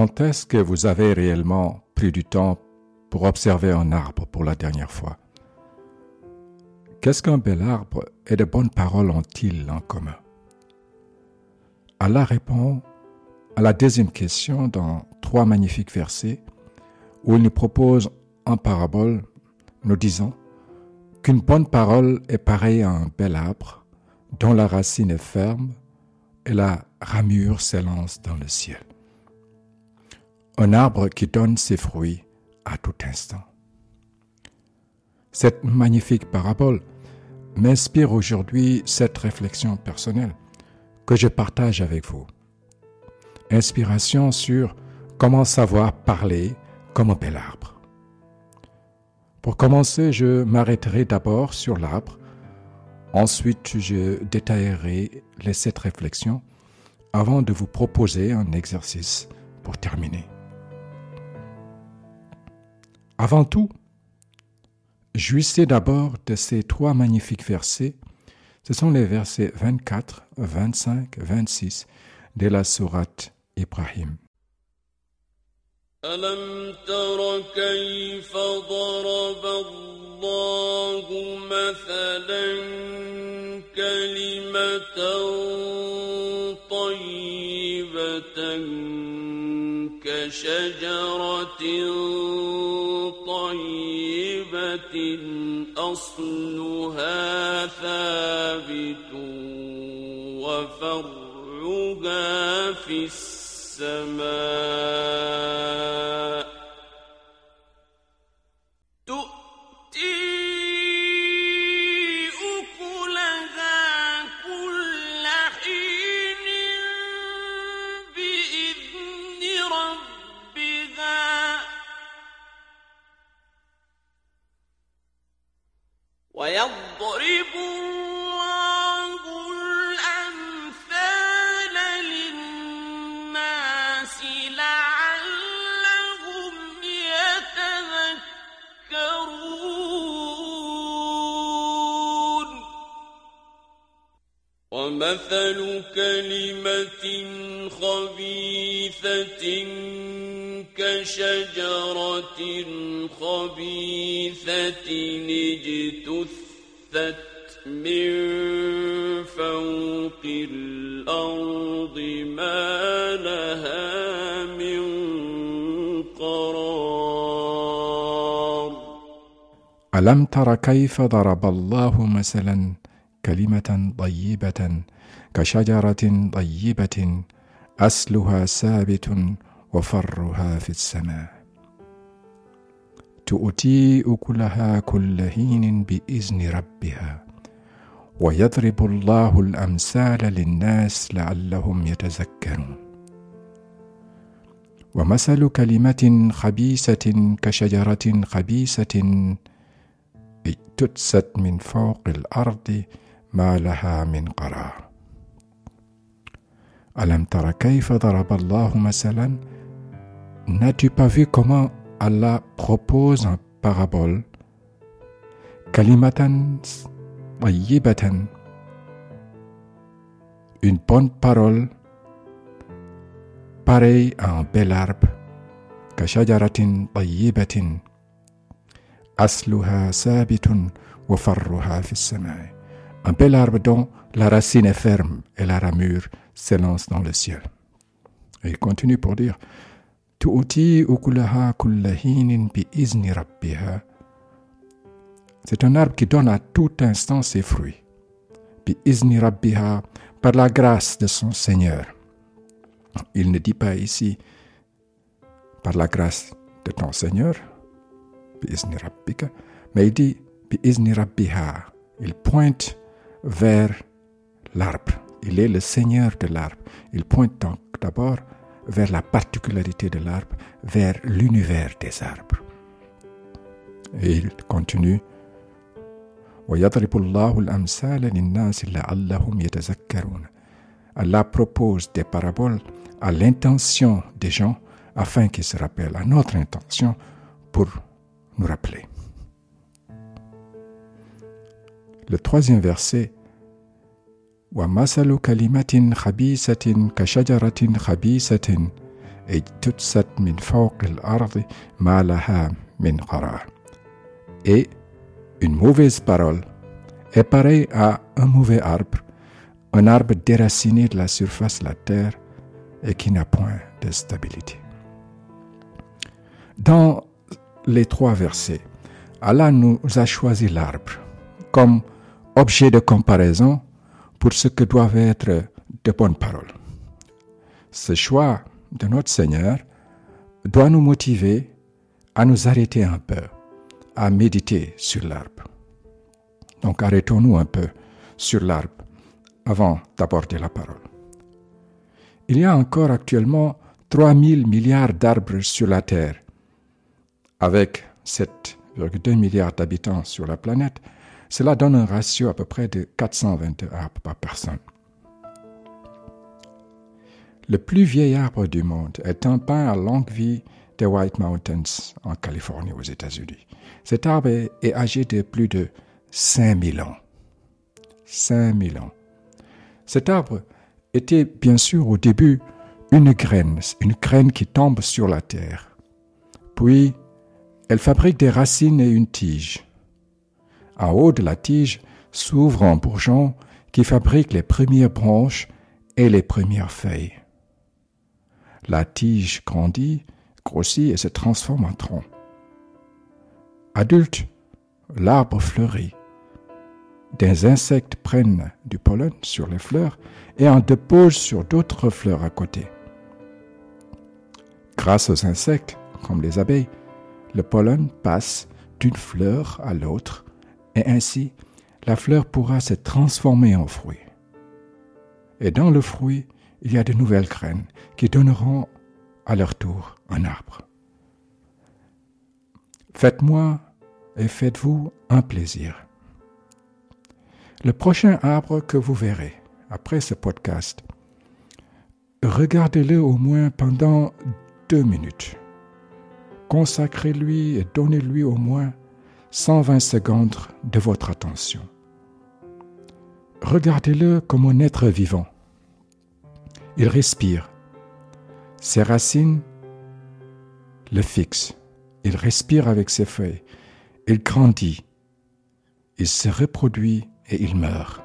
Quand est-ce que vous avez réellement pris du temps pour observer un arbre pour la dernière fois? Qu'est-ce qu'un bel arbre et de bonnes paroles ont-ils en commun? Allah répond à la deuxième question dans trois magnifiques versets où il nous propose en parabole, nous disant qu'une bonne parole est pareille à un bel arbre dont la racine est ferme et la ramure s'élance dans le ciel. Un arbre qui donne ses fruits à tout instant. Cette magnifique parabole m'inspire aujourd'hui cette réflexion personnelle que je partage avec vous. Inspiration sur comment savoir parler comme un bel arbre. Pour commencer, je m'arrêterai d'abord sur l'arbre. Ensuite, je détaillerai les sept réflexions avant de vous proposer un exercice pour terminer. Avant tout, jouissez d'abord de ces trois magnifiques versets. Ce sont les versets 24, 25, 26 de la sourate Ibrahim. ألم تر كيف ضرب الله مثلا كلمة طيبة كشجرة أصلها ثابت وفرعها في السماء ومثل كلمة خبيثة كشجرة خبيثة اجتثت من فوق الأرض ما لها من قرار. ألم تر كيف ضرب الله مثلا كلمة طيبة كشجرة طيبة أصلها ثابت وفرها في السماء. تؤتي أكلها كل حين بإذن ربها ويضرب الله الأمثال للناس لعلهم يتذكرون. ومثل كلمة خبيثة كشجرة خبيثة اجتثت من فوق الأرض ما لها من قرار. تر كيف ضرب الله مثلا N'as-tu pas vu comment Allah propose en parabole Kalimatan tayyibatan Une bonne parole pareille à un bel arbre كشجرة طيبة أصلها ثابت وفرها في السماء Un bel arbre dont la racine est ferme et la ramure s'élance dans le ciel. Et il continue pour dire C'est un arbre qui donne à tout instant ses fruits. Par la grâce de son Seigneur. Il ne dit pas ici par la grâce de ton Seigneur, mais il dit il pointe vers l'arbre, il est le seigneur de l'arbre. Il pointe donc d'abord vers la particularité de l'arbre, vers l'univers des arbres. Et il continue. Allah propose des paraboles à l'intention des gens afin qu'ils se rappellent, à notre intention pour nous rappeler. Le troisième verset ومثل كلمة خبيثة كشجرة خبيثة اجتثت من فوق الأرض ما لها من قرار. Et une mauvaise parole est pareille à un mauvais arbre, un arbre déraciné de la surface de la terre et qui n'a point de stabilité. Dans les trois versets, Allah nous a choisi l'arbre comme objet de comparaison pour ce que doivent être de bonnes paroles. Ce choix de notre Seigneur doit nous motiver à nous arrêter un peu, à méditer sur l'arbre. Donc arrêtons-nous un peu sur l'arbre avant d'aborder la parole. Il y a encore actuellement 3000 milliards d'arbres sur la Terre. Avec 7,2 milliards d'habitants sur la planète, cela donne un ratio à peu près de 420 arbres par personne. Le plus vieil arbre du monde est un pin à longue vie des White Mountains en Californie aux États-Unis. Cet arbre est, âgé de plus de 5000 ans. 5000 ans. Cet arbre était bien sûr au début une graine, une graine qui tombe sur la terre. Puis, elle fabrique des racines et une tige. En haut de la tige s'ouvre un bourgeon qui fabrique les premières branches et les premières feuilles. La tige grandit, grossit et se transforme en tronc. Adulte, l'arbre fleurit. Des insectes prennent du pollen sur les fleurs et en déposent sur d'autres fleurs à côté. Grâce aux insectes, comme les abeilles, le pollen passe d'une fleur à l'autre et ainsi la fleur pourra se transformer en fruit. Et dans le fruit, il y a de nouvelles graines qui donneront à leur tour un arbre. Faites-moi et faites-vous un plaisir. Le prochain arbre que vous verrez après ce podcast, regardez-le au moins pendant deux minutes. Consacrez-lui et donnez-lui au moins 120 secondes de votre attention. Regardez-le comme un être vivant. Il respire. Ses racines le fixent. Il respire avec ses feuilles. Il grandit. Il se reproduit et il meurt.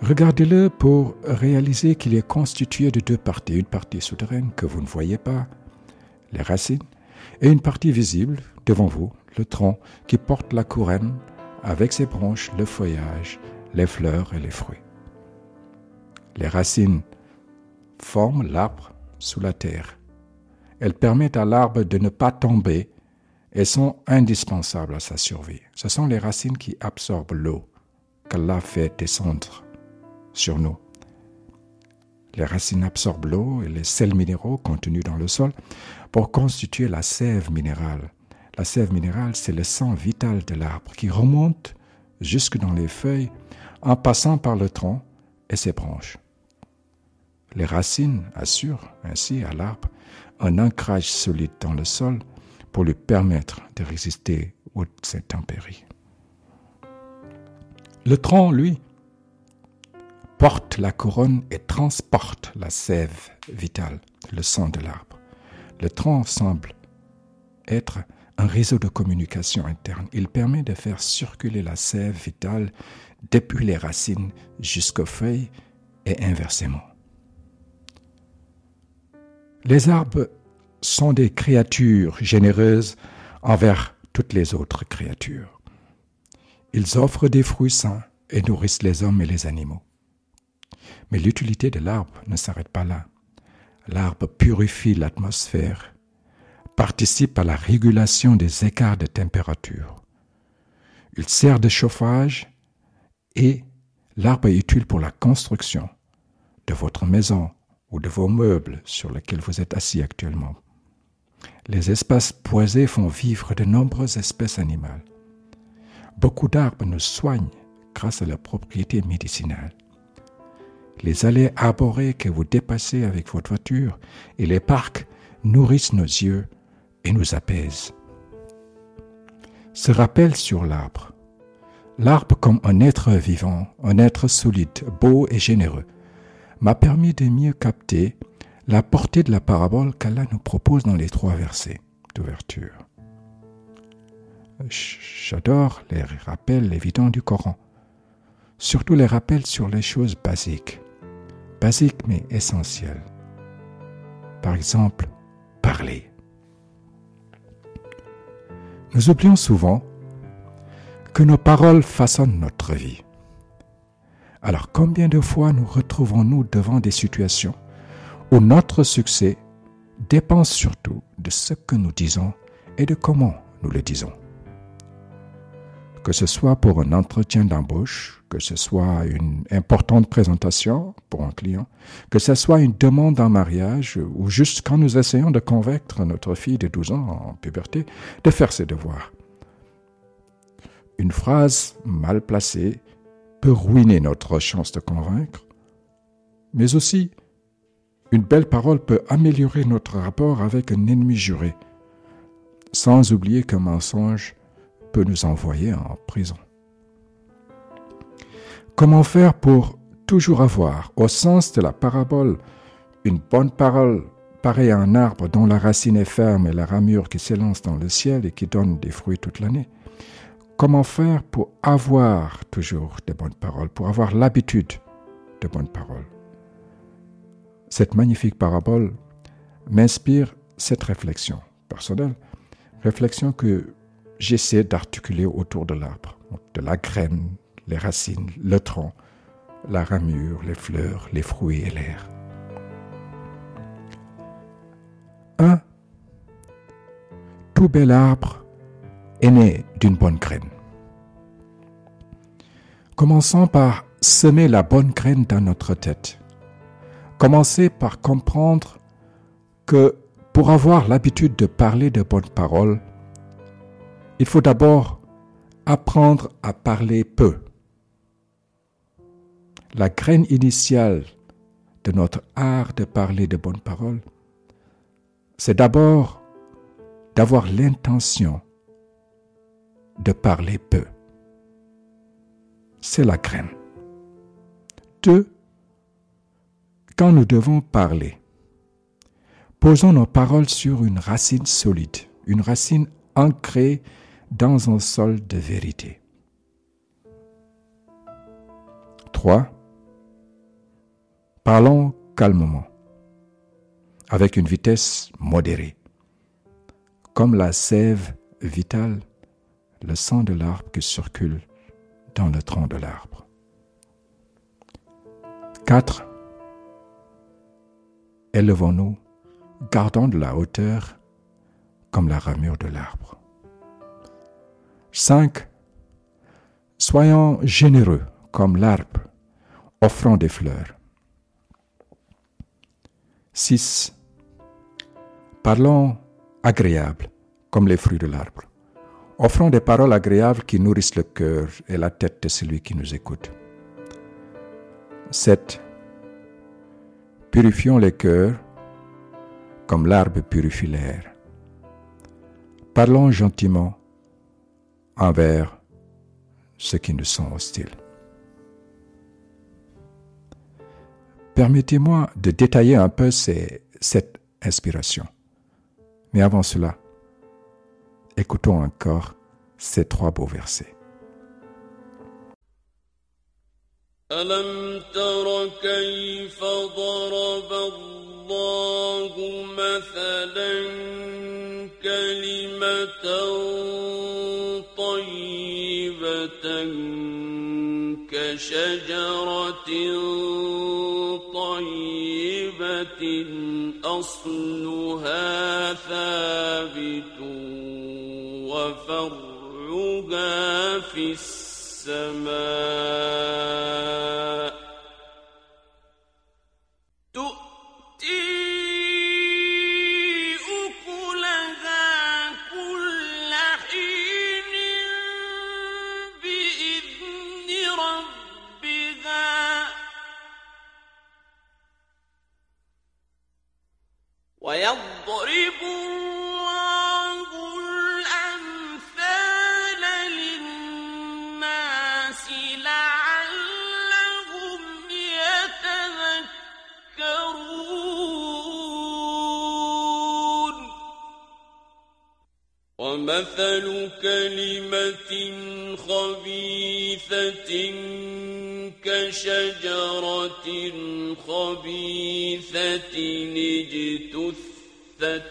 Regardez-le pour réaliser qu'il est constitué de deux parties. Une partie souterraine que vous ne voyez pas, les racines, et une partie visible devant vous, le tronc qui porte la couronne avec ses branches, le feuillage, les fleurs et les fruits. Les racines forment l'arbre sous la terre. Elles permettent à l'arbre de ne pas tomber et sont indispensables à sa survie. Ce sont les racines qui absorbent l'eau qu'Allah fait descendre sur nous. Les racines absorbent l'eau et les sels minéraux contenus dans le sol pour constituer la sève minérale. La sève minérale, c'est le sang vital de l'arbre qui remonte jusque dans les feuilles en passant par le tronc et ses branches. Les racines assurent ainsi à l'arbre un ancrage solide dans le sol pour lui permettre de résister aux intempéries. Le tronc, lui, porte la couronne et transporte la sève vitale, le sang de l'arbre. Le tronc semble être un réseau de communication interne. Il permet de faire circuler la sève vitale depuis les racines jusqu'aux feuilles et inversement. Les arbres sont des créatures généreuses envers toutes les autres créatures. Ils offrent des fruits sains et nourrissent les hommes et les animaux. Mais l'utilité de l'arbre ne s'arrête pas là. L'arbre purifie l'atmosphère, participe à la régulation des écarts de température. Il sert de chauffage et l'arbre est utile pour la construction de votre maison ou de vos meubles sur lesquels vous êtes assis actuellement. Les espaces boisés font vivre de nombreuses espèces animales. Beaucoup d'arbres nous soignent grâce à leurs propriétés médicinales les allées arborées que vous dépassez avec votre voiture et les parcs nourrissent nos yeux et nous apaisent. Ce rappel sur l'arbre. L'arbre comme un être vivant, un être solide, beau et généreux, m'a permis de mieux capter la portée de la parabole qu'Allah nous propose dans les trois versets d'ouverture. J'adore les rappels évidents du Coran, surtout les rappels sur les choses basiques, basiques mais essentielles. Par exemple, parler. Nous oublions souvent que nos paroles façonnent notre vie. Alors combien de fois nous retrouvons-nous devant des situations où notre succès dépend surtout de ce que nous disons et de comment nous le disons? Que ce soit pour un entretien d'embauche, que ce soit une importante présentation pour un client, que ce soit une demande en mariage ou juste quand nous essayons de convaincre notre fille de 12 ans en puberté de faire ses devoirs. Une phrase mal placée peut ruiner notre chance de convaincre, mais aussi une belle parole peut améliorer notre rapport avec un ennemi juré, sans oublier qu'un mensonge peut nous envoyer en prison. Comment faire pour toujours avoir, au sens de la parabole, une bonne parole pareille à un arbre dont la racine est ferme et la ramure qui s'élance dans le ciel et qui donne des fruits toute l'année? Comment faire pour avoir toujours de bonnes paroles, pour avoir l'habitude de bonnes paroles? Cette magnifique parabole m'inspire cette réflexion personnelle, réflexion que j'essaie d'articuler autour de l'arbre, de la graine, les racines, le tronc, la ramure, les fleurs, les fruits et l'air. Un, tout bel arbre est né d'une bonne graine. Commençons par semer la bonne graine dans notre tête. Commencez par comprendre que pour avoir l'habitude de parler de bonnes paroles, il faut d'abord apprendre à parler peu. La graine initiale de notre art de parler de bonnes paroles, c'est d'abord d'avoir l'intention de parler peu. C'est la graine. Deux, quand nous devons parler, posons nos paroles sur une racine solide, une racine ancrée dans un sol de vérité. 3. Parlons calmement, avec une vitesse modérée, comme la sève vitale, le sang de l'arbre qui circule dans le tronc de l'arbre. 4. Élevons-nous, gardons de la hauteur comme la ramure de l'arbre. 5. Soyons généreux comme l'arbre, offrant des fleurs. 6. Parlons agréable comme les fruits de l'arbre, offrons des paroles agréables qui nourrissent le cœur et la tête de celui qui nous écoute. 7. Purifions les cœurs comme l'arbre purifie l'air. Parlons gentiment envers ceux qui nous sont hostiles. Permettez-moi de détailler un peu cette inspiration. Mais avant cela, écoutons encore ces trois beaux versets. كشجرة طيبة أصلها ثابت وفرعها في السماء. ومثل كلمة خبيثة كشجرة خبيثة اجتثت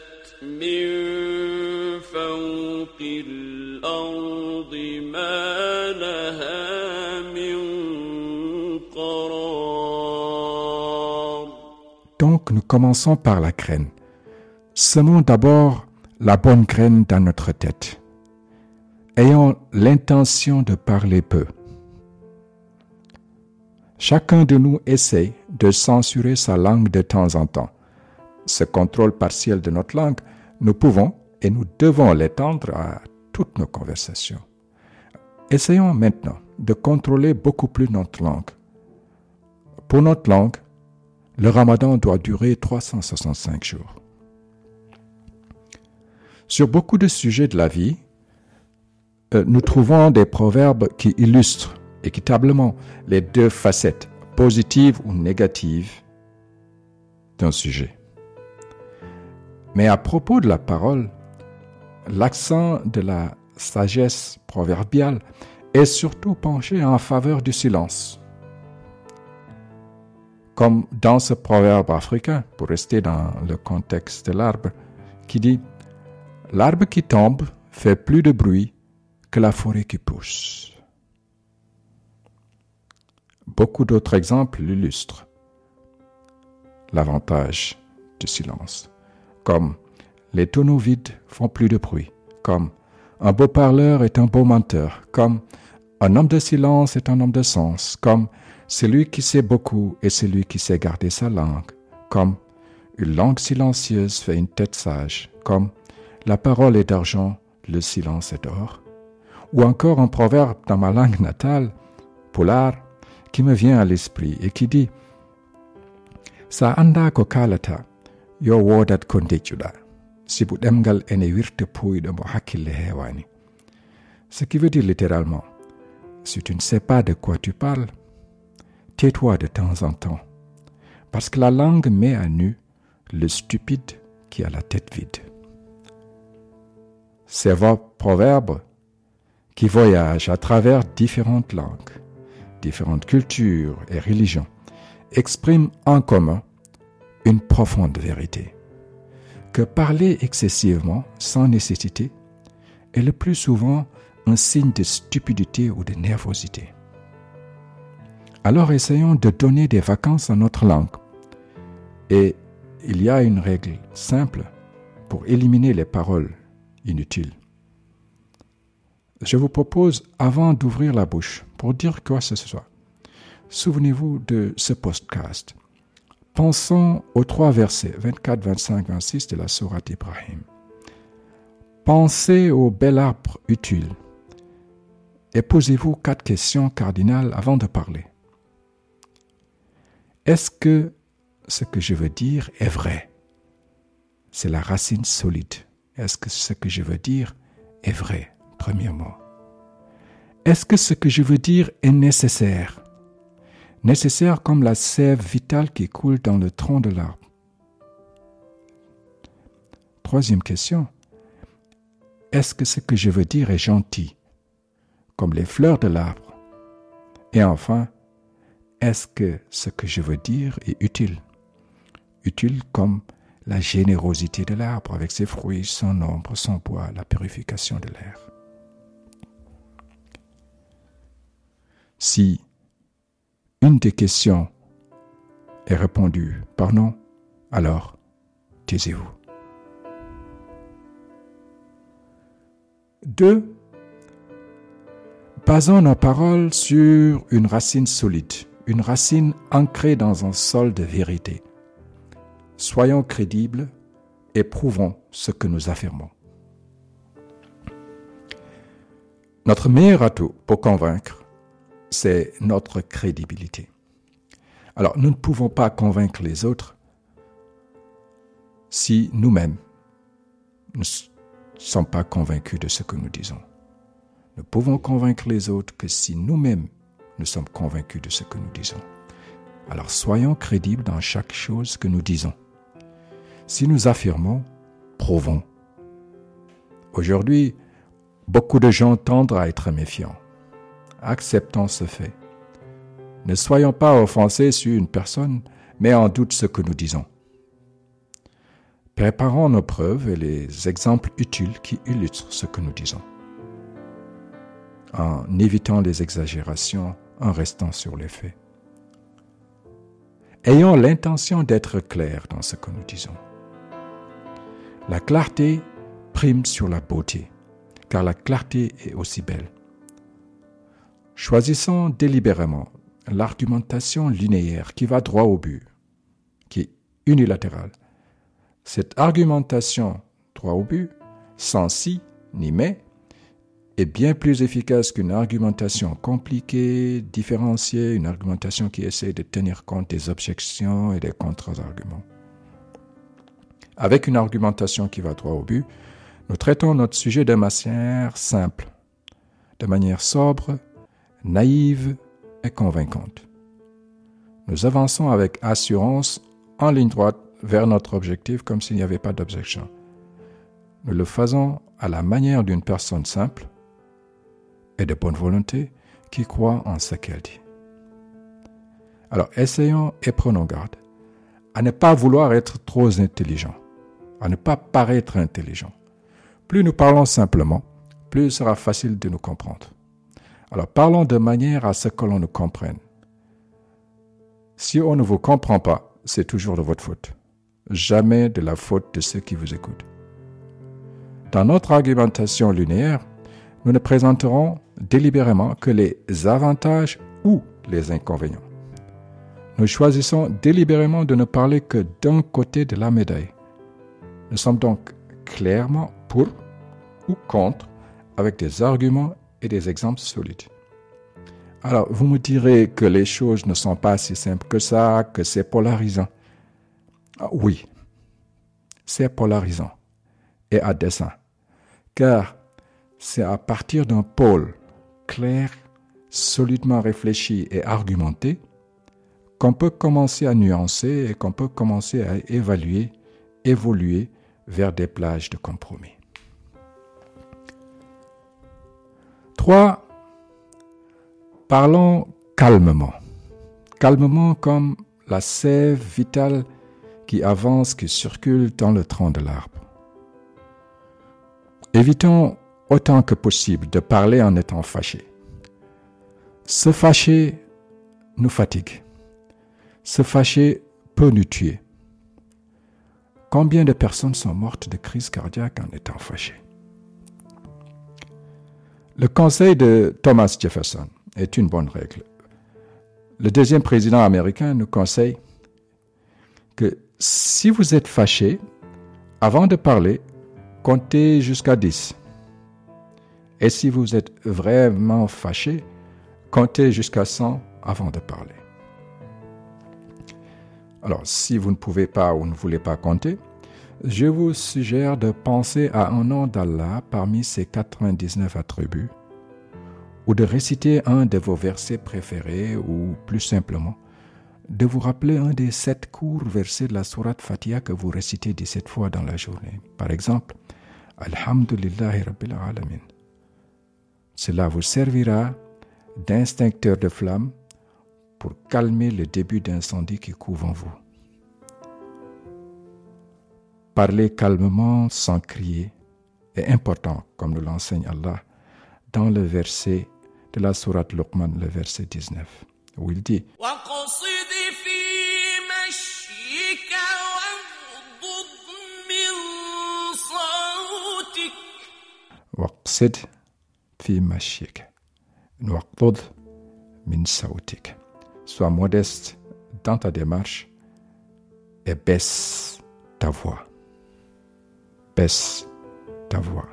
من فوق الأرض ما لها من قرار Donc nous commençons par la graine. Semons d'abord la bonne graine dans notre tête. Ayons l'intention de parler peu. Chacun de nous essaie de censurer sa langue de temps en temps. Ce contrôle partiel de notre langue, nous pouvons et nous devons l'étendre à toutes nos conversations. Essayons maintenant de contrôler beaucoup plus notre langue. Pour notre langue, le ramadan doit durer 365 jours. Sur beaucoup de sujets de la vie, nous trouvons des proverbes qui illustrent équitablement les deux facettes, positives ou négatives, d'un sujet. Mais à propos de la parole, l'accent de la sagesse proverbiale est surtout penché en faveur du silence. Comme dans ce proverbe africain, pour rester dans le contexte de l'arbre, qui dit L'arbre qui tombe fait plus de bruit que la forêt qui pousse. Beaucoup d'autres exemples l'illustrent. L'avantage du silence, comme les tonneaux vides font plus de bruit, comme un beau parleur est un beau menteur, comme un homme de silence est un homme de sens, comme celui qui sait beaucoup est celui qui sait garder sa langue, comme une langue silencieuse fait une tête sage, comme la parole est d'argent, le silence est d'or. Ou encore un proverbe dans ma langue natale, polar, qui me vient à l'esprit et qui dit Sa anda yo wodat ko ndejjuɗa, sibu ɗemgal ene puyɗo mo hewani. Ce qui veut dire littéralement, si tu ne sais pas de quoi tu parles, tais-toi de temps en temps, parce que la langue met à nu le stupide qui a la tête vide. Ces proverbes qui voyagent à travers différentes langues, différentes cultures et religions expriment en commun une profonde vérité, que parler excessivement sans nécessité est le plus souvent un signe de stupidité ou de nervosité. Alors essayons de donner des vacances à notre langue. Et il y a une règle simple pour éliminer les paroles inutiles. Je vous propose, avant d'ouvrir la bouche, pour dire quoi ce soit, souvenez-vous de ce podcast. Pensons aux trois versets 24, 25, 26 de la Sourate Ibrahim. Pensez au bel arbre utile et posez-vous quatre questions cardinales avant de parler. Est-ce que ce que je veux dire est vrai? C'est la racine solide. Est-ce que ce que je veux dire est vrai? Premièrement. Est-ce que ce que je veux dire est nécessaire? Nécessaire comme la sève vitale qui coule dans le tronc de l'arbre. Troisième question. Est-ce que ce que je veux dire est gentil Comme les fleurs de l'arbre? Et enfin, est-ce que ce que je veux dire est utile? Utile comme la générosité de l'arbre avec ses fruits, son ombre, son bois, la purification de l'air. Si une des questions est répondue par non, alors taisez-vous. Deux, basons nos paroles sur une racine solide, une racine ancrée dans un sol de vérité Soyons crédibles et prouvons ce que nous affirmons. Notre meilleur atout pour convaincre, c'est notre crédibilité. Alors, nous ne pouvons pas convaincre les autres si nous-mêmes ne sommes pas convaincus de ce que nous disons. Nous pouvons convaincre les autres que si nous-mêmes nous sommes convaincus de ce que nous disons. Alors soyons crédibles dans chaque chose que nous disons. Si nous affirmons, prouvons. Aujourd'hui, beaucoup de gens tendent à être méfiants. Acceptons ce fait. Ne soyons pas offensés sur une personne, mais en doute ce que nous disons. Préparons nos preuves et les exemples utiles qui illustrent ce que nous disons, en évitant les exagérations, en restant sur les faits. Ayons l'intention d'être clairs dans ce que nous disons. La clarté prime sur la beauté, car la clarté est aussi belle. Choisissons délibérément l'argumentation linéaire qui va droit au but, qui est unilatérale. Cette argumentation droit au but, sans si ni mais, est bien plus efficace qu'une argumentation compliquée, différenciée, une argumentation qui essaie de tenir compte des objections et des contre-arguments. Avec une argumentation qui va droit au but, nous traitons notre sujet de manière simple, de manière sobre, naïve et convaincante. Nous avançons avec assurance en ligne droite vers notre objectif comme s'il n'y avait pas d'objection. Nous le faisons à la manière d'une personne simple et de bonne volonté qui croit en ce qu'elle dit. Alors essayons et prenons garde à ne pas vouloir être trop intelligent, à ne pas paraître intelligent. Plus nous parlons simplement, plus il sera facile de nous comprendre. Alors parlons de manière à ce que l'on nous comprenne. Si on ne vous comprend pas, c'est toujours de votre faute jamais de la faute de ceux qui vous écoutent. Dans notre argumentation linéaire, nous ne présenterons délibérément que les avantages ou les inconvénients. Nous choisissons délibérément de ne parler que d'un côté de la médaille. Nous sommes donc clairement pour ou contre avec des arguments et des exemples solides. Alors, vous me direz que les choses ne sont pas si simples que ça, que c'est polarisant. Ah oui, c'est polarisant et à dessein, car c'est à partir d'un pôle clair, solidement réfléchi et argumenté qu'on peut commencer à nuancer et qu'on peut commencer à évaluer, évoluer vers des plages de compromis. Trois, parlons calmement. Calmement comme la sève vitale qui avance, qui circule dans le tronc de l'arbre. Évitons autant que possible de parler en étant fâché. Se fâcher nous fatigue. Se fâcher peut nous tuer. Combien de personnes sont mortes de crise cardiaque en étant fâchées? Le conseil de Thomas Jefferson est une bonne règle. Le deuxième président américain nous conseille que si vous êtes fâché, avant de parler, comptez jusqu'à 10. Et si vous êtes vraiment fâché, comptez jusqu'à 100 avant de parler. Alors, si vous ne pouvez pas ou ne voulez pas compter, je vous suggère de penser à un nom d'Allah parmi ses 99 attributs, ou de réciter un de vos versets préférés, ou plus simplement, de vous rappeler un des sept courts versets de la Sourate Fatiha que vous récitez 17 fois dans la journée. Par exemple, Alhamdulillahi Rabbil Alamin. Cela vous servira d'instincteur de flamme pour calmer le début d'incendie qui couvre en vous. Parler calmement sans crier est important, comme nous l'enseigne Allah dans le verset de la Sourate Luqman, le verset 19, où il dit واقصد في مشيك واغضض من صوتك واقصد في مشيك واغضض من صوتك Sois modeste dans ta démarche et baisse ta voix. Baisse ta voix.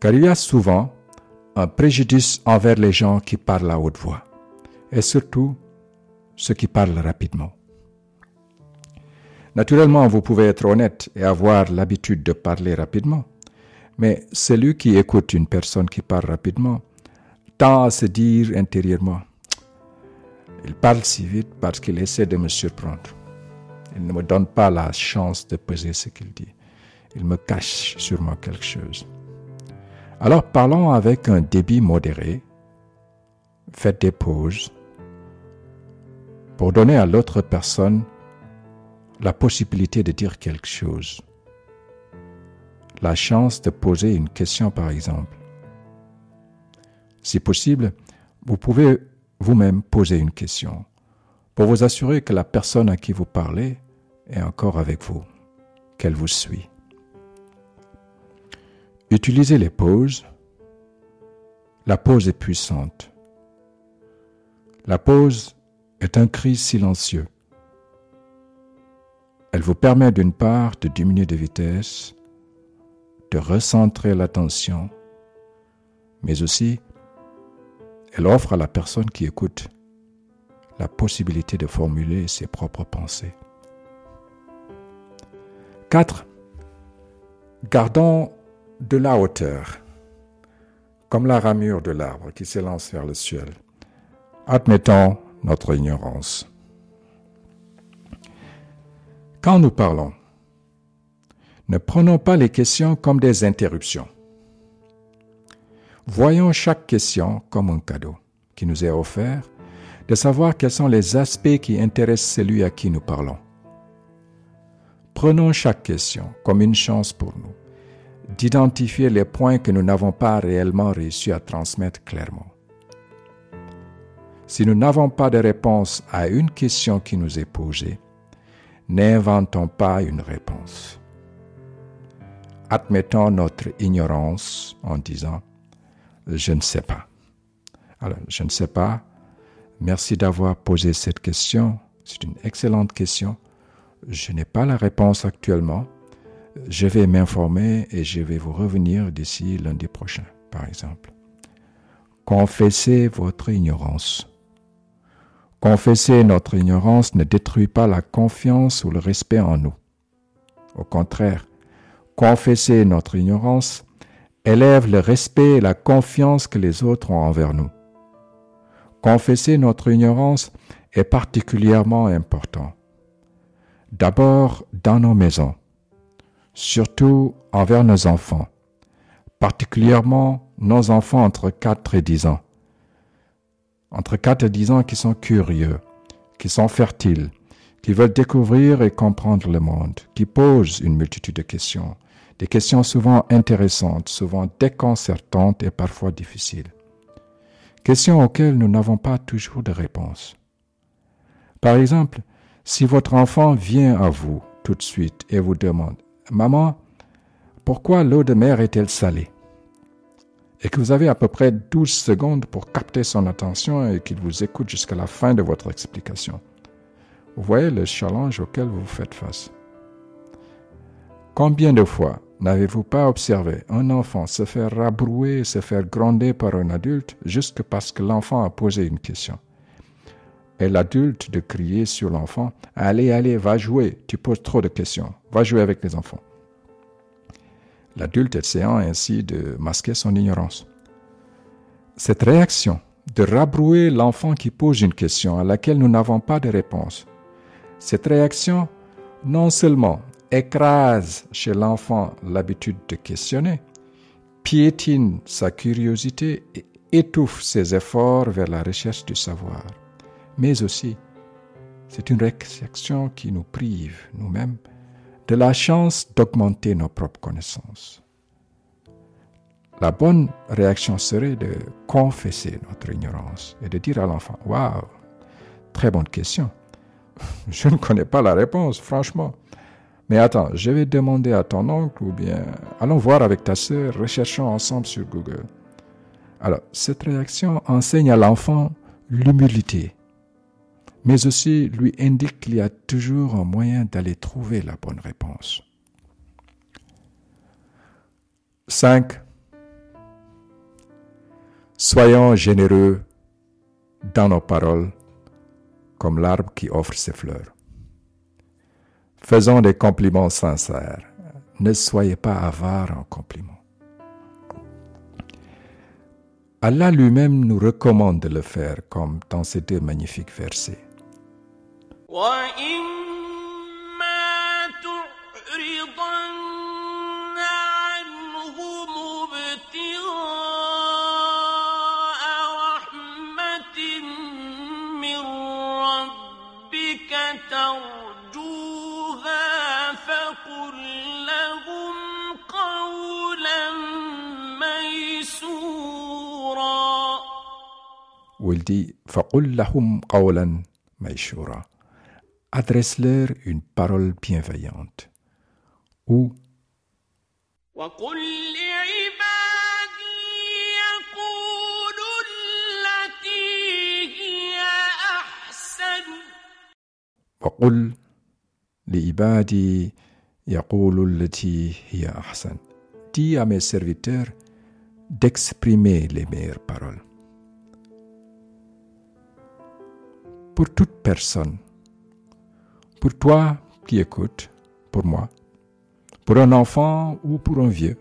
Car il y a souvent un préjudice envers les gens qui parlent à haute voix, et surtout ceux qui parlent rapidement. Naturellement, vous pouvez être honnête et avoir l'habitude de parler rapidement, mais celui qui écoute une personne qui parle rapidement tend à se dire intérieurement, il parle si vite parce qu'il essaie de me surprendre. Il ne me donne pas la chance de peser ce qu'il dit. Il me cache sûrement quelque chose. Alors parlons avec un débit modéré. Faites des pauses pour donner à l'autre personne la possibilité de dire quelque chose. La chance de poser une question par exemple. Si possible, vous pouvez vous-même poser une question pour vous assurer que la personne à qui vous parlez est encore avec vous, qu'elle vous suit. Utilisez les pauses. La pause est puissante. La pause est un cri silencieux. Elle vous permet d'une part de diminuer de vitesse, de recentrer l'attention, mais aussi elle offre à la personne qui écoute la possibilité de formuler ses propres pensées. 4. Gardons de la hauteur, comme la ramure de l'arbre qui s'élance vers le ciel. Admettons notre ignorance. Quand nous parlons, ne prenons pas les questions comme des interruptions. Voyons chaque question comme un cadeau qui nous est offert de savoir quels sont les aspects qui intéressent celui à qui nous parlons. Prenons chaque question comme une chance pour nous d'identifier les points que nous n'avons pas réellement réussi à transmettre clairement. Si nous n'avons pas de réponse à une question qui nous est posée, n'inventons pas une réponse. Admettons notre ignorance en disant ⁇ Je ne sais pas ⁇ Alors, je ne sais pas, merci d'avoir posé cette question, c'est une excellente question. Je n'ai pas la réponse actuellement. Je vais m'informer et je vais vous revenir d'ici lundi prochain, par exemple. Confessez votre ignorance. Confesser notre ignorance ne détruit pas la confiance ou le respect en nous. Au contraire, confesser notre ignorance élève le respect et la confiance que les autres ont envers nous. Confesser notre ignorance est particulièrement important. D'abord dans nos maisons, surtout envers nos enfants, particulièrement nos enfants entre 4 et 10 ans entre 4 et 10 ans qui sont curieux, qui sont fertiles, qui veulent découvrir et comprendre le monde, qui posent une multitude de questions, des questions souvent intéressantes, souvent déconcertantes et parfois difficiles. Questions auxquelles nous n'avons pas toujours de réponse. Par exemple, si votre enfant vient à vous tout de suite et vous demande Maman, pourquoi l'eau de mer est-elle salée? Et que vous avez à peu près 12 secondes pour capter son attention et qu'il vous écoute jusqu'à la fin de votre explication. Vous voyez le challenge auquel vous faites face. Combien de fois n'avez-vous pas observé un enfant se faire rabrouer, se faire gronder par un adulte juste parce que l'enfant a posé une question? Et l'adulte de crier sur l'enfant Allez, allez, va jouer, tu poses trop de questions, va jouer avec les enfants l'adulte essayant ainsi de masquer son ignorance. Cette réaction de rabrouer l'enfant qui pose une question à laquelle nous n'avons pas de réponse, cette réaction non seulement écrase chez l'enfant l'habitude de questionner, piétine sa curiosité et étouffe ses efforts vers la recherche du savoir, mais aussi c'est une réaction qui nous prive nous-mêmes de la chance d'augmenter nos propres connaissances. La bonne réaction serait de confesser notre ignorance et de dire à l'enfant, Waouh, très bonne question. Je ne connais pas la réponse, franchement. Mais attends, je vais demander à ton oncle ou bien allons voir avec ta sœur, recherchons ensemble sur Google. Alors, cette réaction enseigne à l'enfant l'humilité, mais aussi lui indique qu'il y a toujours un moyen d'aller trouver la bonne réponse. 5. Soyons généreux dans nos paroles comme l'arbre qui offre ses fleurs. Faisons des compliments sincères. Ne soyez pas avares en compliments. Allah lui-même nous recommande de le faire comme dans ces deux magnifiques versets. وإما تعرضن عنهم رحمة من ربك ترجوها فقل لهم قولا ميسورا ولدي فقل لهم قولا ميشورا Adresse-leur une parole bienveillante. Ou وقل لعبادي يقولوا التي هي أحسن وقل لعبادي يقولوا التي هي أحسن Dis à mes serviteurs d'exprimer les meilleures paroles. Pour toute personne, pour toi qui écoutes, pour moi, pour un enfant ou pour un vieux,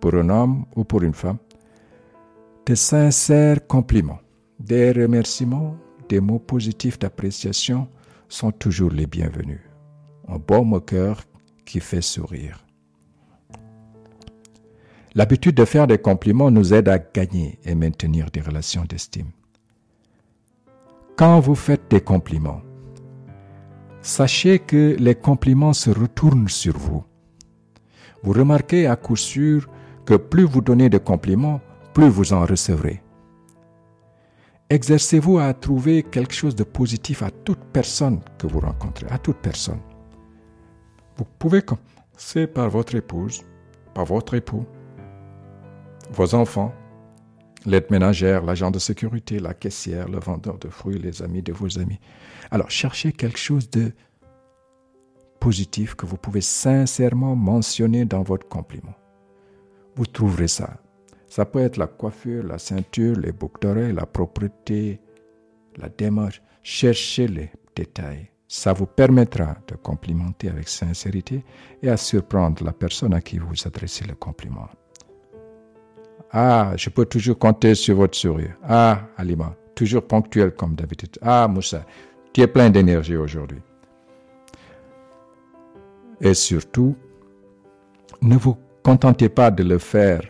pour un homme ou pour une femme, de sincères compliments, des remerciements, des mots positifs d'appréciation sont toujours les bienvenus. Un bon moqueur qui fait sourire. L'habitude de faire des compliments nous aide à gagner et maintenir des relations d'estime. Quand vous faites des compliments, sachez que les compliments se retournent sur vous. Vous remarquez à coup sûr que plus vous donnez de compliments, plus vous en recevrez. Exercez-vous à trouver quelque chose de positif à toute personne que vous rencontrez, à toute personne. Vous pouvez commencer par votre épouse, par votre époux, vos enfants, l'aide ménagère, l'agent de sécurité, la caissière, le vendeur de fruits, les amis de vos amis. Alors cherchez quelque chose de positif que vous pouvez sincèrement mentionner dans votre compliment. Vous trouverez ça. Ça peut être la coiffure, la ceinture, les boucles d'oreilles, la propreté, la démarche. Cherchez les détails. Ça vous permettra de complimenter avec sincérité et à surprendre la personne à qui vous adressez le compliment. Ah, je peux toujours compter sur votre sourire. Ah, Alima, toujours ponctuel comme d'habitude. Ah, Moussa, tu es plein d'énergie aujourd'hui. Et surtout, ne vous contentez pas de le faire,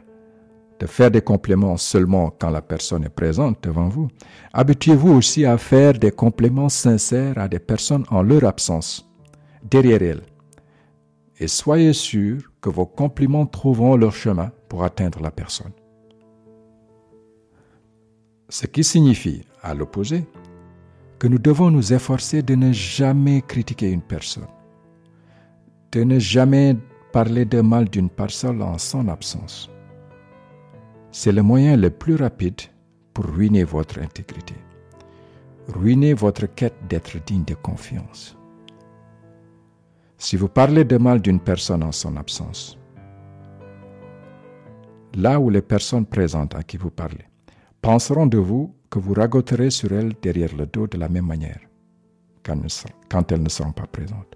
de faire des compléments seulement quand la personne est présente devant vous. Habituez-vous aussi à faire des compléments sincères à des personnes en leur absence, derrière elles. Et soyez sûr que vos compliments trouveront leur chemin pour atteindre la personne. Ce qui signifie, à l'opposé, que nous devons nous efforcer de ne jamais critiquer une personne, de ne jamais parler de mal d'une personne en son absence. C'est le moyen le plus rapide pour ruiner votre intégrité, ruiner votre quête d'être digne de confiance. Si vous parlez de mal d'une personne en son absence, là où les personnes présentes à qui vous parlez penseront de vous que vous ragoterez sur elles derrière le dos de la même manière quand elles ne seront pas présentes.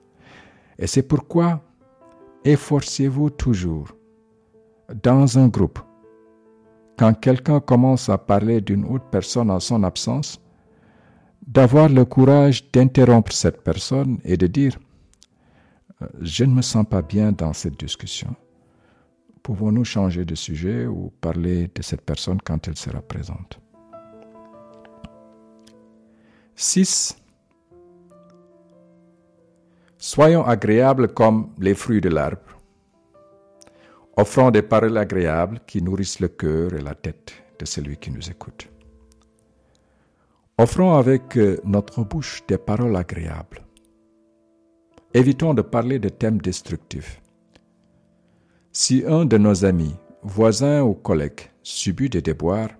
Et c'est pourquoi efforcez-vous toujours, dans un groupe, quand quelqu'un commence à parler d'une autre personne en son absence, d'avoir le courage d'interrompre cette personne et de dire euh, Je ne me sens pas bien dans cette discussion. Pouvons-nous changer de sujet ou parler de cette personne quand elle sera présente? 6. Soyons agréables comme les fruits de l'arbre, offrant des paroles agréables qui nourrissent le cœur et la tête de celui qui nous écoute. Offrons avec euh, notre bouche des paroles agréables. Évitons de parler de thèmes destructifs. Si un de nos amis, voisins ou collègues subit des déboires,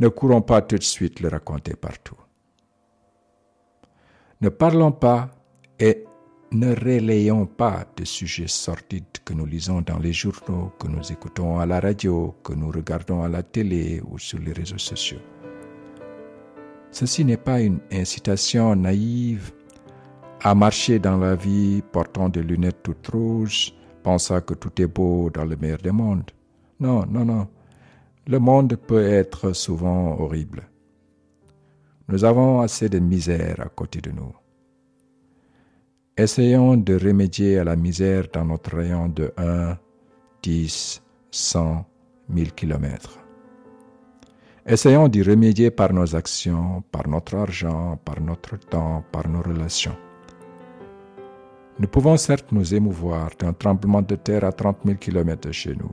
ne courons pas tout de suite le raconter partout. Ne parlons pas et ne relayons pas de sujets sordides que nous lisons dans les journaux, que nous écoutons à la radio, que nous regardons à la télé ou sur les réseaux sociaux. Ceci n'est pas une incitation naïve à marcher dans la vie portant des lunettes toutes rouges, pensant que tout est beau dans le meilleur des mondes. Non, non, non. Le monde peut être souvent horrible. Nous avons assez de misère à côté de nous. Essayons de remédier à la misère dans notre rayon de 1, 10, 100, 1000 kilomètres. Essayons d'y remédier par nos actions, par notre argent, par notre temps, par nos relations. Nous pouvons certes nous émouvoir d'un tremblement de terre à 30 000 km de chez nous.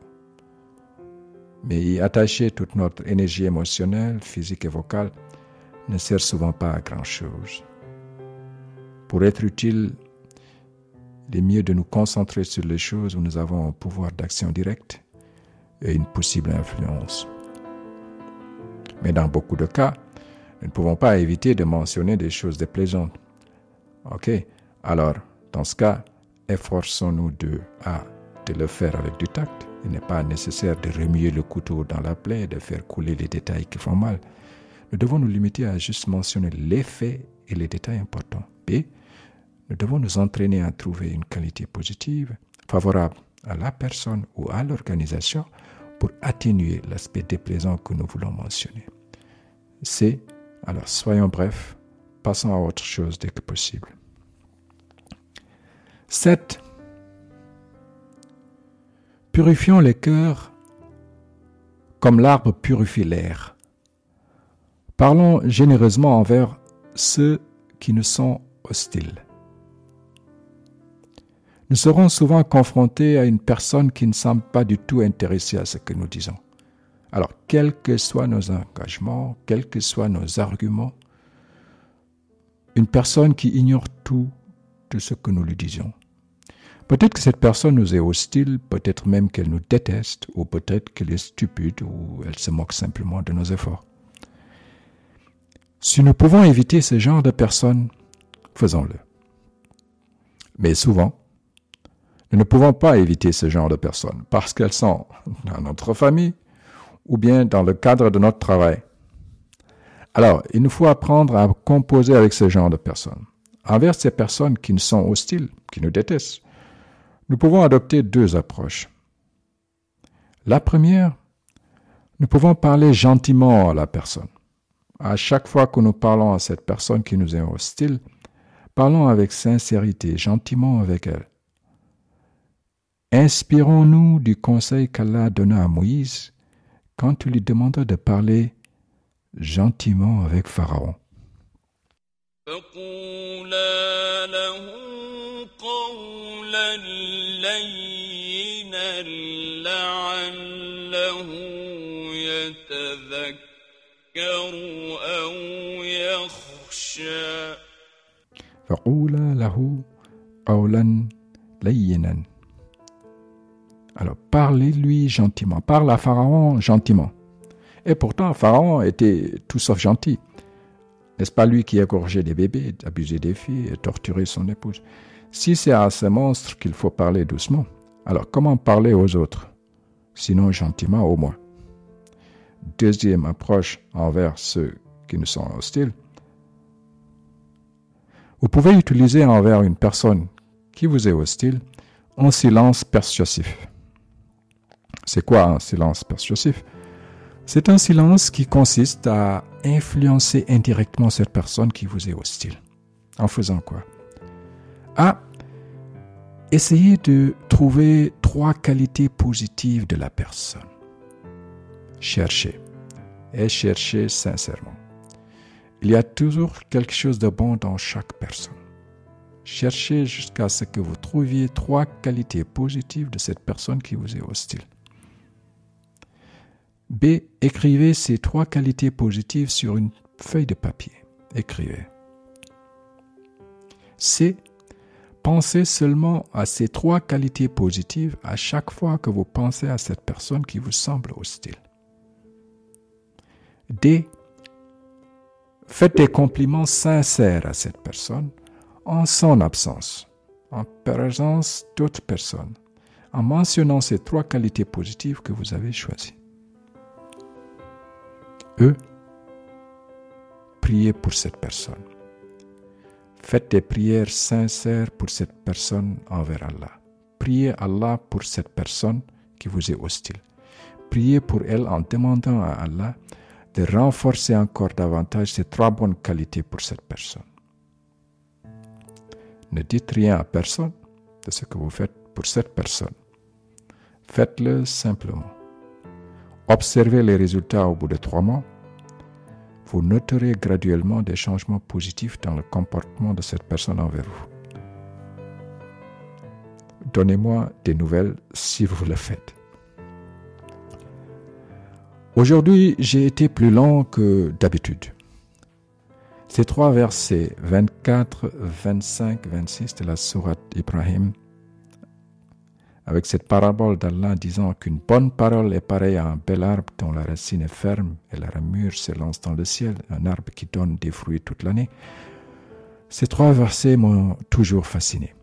Mais y attacher toute notre énergie émotionnelle, physique et vocale ne sert souvent pas à grand-chose. Pour être utile, il est mieux de nous concentrer sur les choses où nous avons un pouvoir d'action direct et une possible influence. Mais dans beaucoup de cas, nous ne pouvons pas éviter de mentionner des choses déplaisantes. Ok, alors, dans ce cas, efforçons-nous de A. de le faire avec du tact. Il n'est pas nécessaire de remuer le couteau dans la plaie de faire couler les détails qui font mal. Nous devons nous limiter à juste mentionner les faits et les détails importants. B. Nous devons nous entraîner à trouver une qualité positive, favorable à la personne ou à l'organisation pour atténuer l'aspect déplaisant que nous voulons mentionner. C. Alors soyons brefs, passons à autre chose dès que possible. 7. Purifions les cœurs comme l'arbre purifie l'air. Parlons généreusement envers ceux qui nous sont hostiles. Nous serons souvent confrontés à une personne qui ne semble pas du tout intéressée à ce que nous disons. Alors, quels que soient nos engagements, quels que soient nos arguments, une personne qui ignore tout de ce que nous lui disons. Peut-être que cette personne nous est hostile, peut-être même qu'elle nous déteste, ou peut-être qu'elle est stupide, ou elle se moque simplement de nos efforts. Si nous pouvons éviter ce genre de personnes, faisons-le. Mais souvent, nous ne pouvons pas éviter ce genre de personnes parce qu'elles sont dans notre famille ou bien dans le cadre de notre travail. Alors, il nous faut apprendre à composer avec ce genre de personnes. Envers ces personnes qui nous sont hostiles, qui nous détestent, nous pouvons adopter deux approches. La première, nous pouvons parler gentiment à la personne. À chaque fois que nous parlons à cette personne qui nous est hostile, parlons avec sincérité, gentiment avec elle. Inspirons-nous du conseil qu'Allah donna à Moïse quand il lui demanda de parler gentiment avec Pharaon. Alors parlez-lui gentiment, parle à Pharaon gentiment. Et pourtant, Pharaon était tout sauf gentil. N'est-ce pas lui qui égorgeait des bébés, abusé des filles et torturé son épouse? Si c'est à ce monstre qu'il faut parler doucement, alors comment parler aux autres? Sinon gentiment au moins. Deuxième approche envers ceux qui nous sont hostiles. Vous pouvez utiliser envers une personne qui vous est hostile un silence persuasif. C'est quoi un silence persuasif? C'est un silence qui consiste à influencer indirectement cette personne qui vous est hostile. En faisant quoi? À essayer de trouver trois qualités positives de la personne. Cherchez et cherchez sincèrement. Il y a toujours quelque chose de bon dans chaque personne. Cherchez jusqu'à ce que vous trouviez trois qualités positives de cette personne qui vous est hostile. B. Écrivez ces trois qualités positives sur une feuille de papier. Écrivez. C. Pensez seulement à ces trois qualités positives à chaque fois que vous pensez à cette personne qui vous semble hostile. D. Faites des compliments sincères à cette personne en son absence, en présence d'autres personnes, en mentionnant ces trois qualités positives que vous avez choisies. E. Priez pour cette personne. Faites des prières sincères pour cette personne envers Allah. Priez Allah pour cette personne qui vous est hostile. Priez pour elle en demandant à Allah de renforcer encore davantage ces trois bonnes qualités pour cette personne. Ne dites rien à personne de ce que vous faites pour cette personne. Faites-le simplement. Observez les résultats au bout de trois mois. Vous noterez graduellement des changements positifs dans le comportement de cette personne envers vous. Donnez-moi des nouvelles si vous le faites. Aujourd'hui, j'ai été plus lent que d'habitude. Ces trois versets 24, 25, 26 de la sourate Ibrahim, avec cette parabole d'Allah disant qu'une bonne parole est pareille à un bel arbre dont la racine est ferme et la ramure s'élance dans le ciel, un arbre qui donne des fruits toute l'année, ces trois versets m'ont toujours fasciné.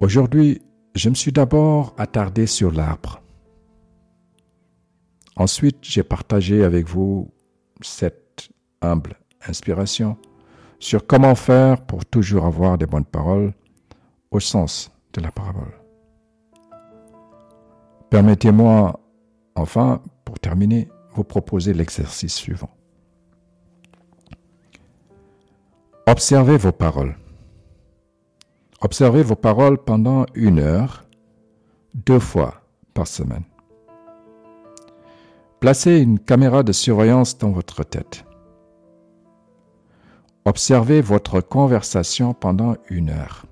Aujourd'hui, je me suis d'abord attardé sur l'arbre. Ensuite, j'ai partagé avec vous cette humble inspiration sur comment faire pour toujours avoir des bonnes paroles au sens de la parabole. Permettez-moi enfin, pour terminer, vous proposer l'exercice suivant. Observez vos paroles. Observez vos paroles pendant une heure, deux fois par semaine. Placez une caméra de surveillance dans votre tête. Observez votre conversation pendant une heure.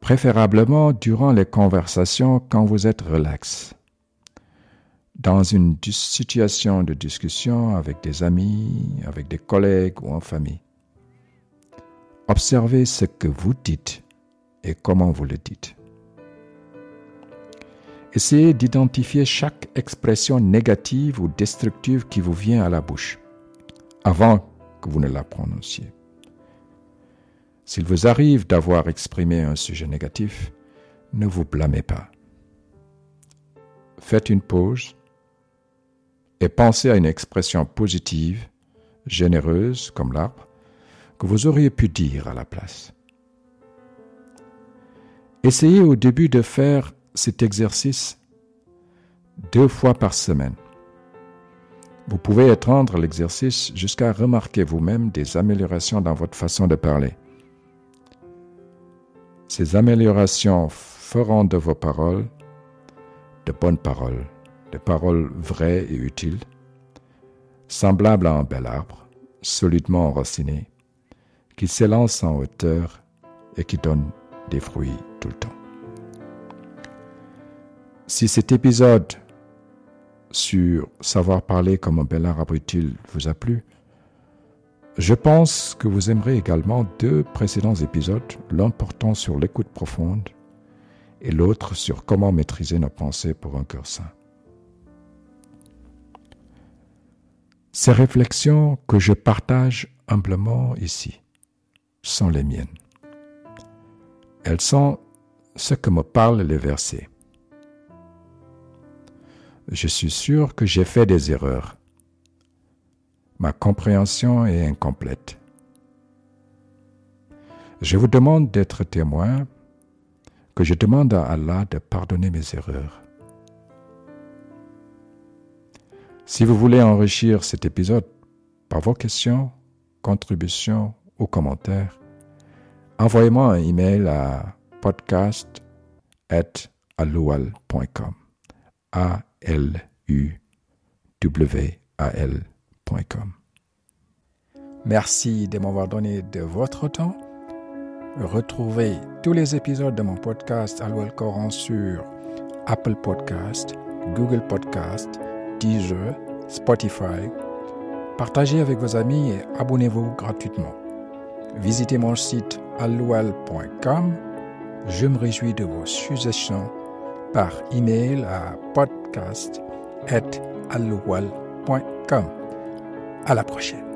Préférablement durant les conversations quand vous êtes relax. Dans une situation de discussion avec des amis, avec des collègues ou en famille. Observez ce que vous dites et comment vous le dites. Essayez d'identifier chaque expression négative ou destructive qui vous vient à la bouche avant que vous ne la prononciez. S'il vous arrive d'avoir exprimé un sujet négatif, ne vous blâmez pas. Faites une pause et pensez à une expression positive, généreuse comme l'arbre, que vous auriez pu dire à la place. Essayez au début de faire cet exercice deux fois par semaine. Vous pouvez étendre l'exercice jusqu'à remarquer vous-même des améliorations dans votre façon de parler. Ces améliorations feront de vos paroles de bonnes paroles, des paroles vraies et utiles, semblables à un bel arbre, solidement enraciné, qui s'élance en hauteur et qui donne des fruits tout le temps. Si cet épisode sur savoir parler comme un bel arbre utile vous a plu, je pense que vous aimerez également deux précédents épisodes, l'un portant sur l'écoute profonde et l'autre sur comment maîtriser nos pensées pour un cœur sain. Ces réflexions que je partage humblement ici sont les miennes. Elles sont ce que me parlent les versets je suis sûr que j'ai fait des erreurs. Ma compréhension est incomplète. Je vous demande d'être témoin, que je demande à Allah de pardonner mes erreurs. Si vous voulez enrichir cet épisode par vos questions, contributions ou commentaires, envoyez-moi un email à podcast@aloual.com. A Merci de m'avoir donné de votre temps. Retrouvez tous les épisodes de mon podcast Allo Coran sur Apple Podcast, Google Podcast, Deezer, Spotify. Partagez avec vos amis et abonnez-vous gratuitement. Visitez mon site alloual.com. Je me réjouis de vos suggestions par email à podcast.aloual.com. À la prochaine.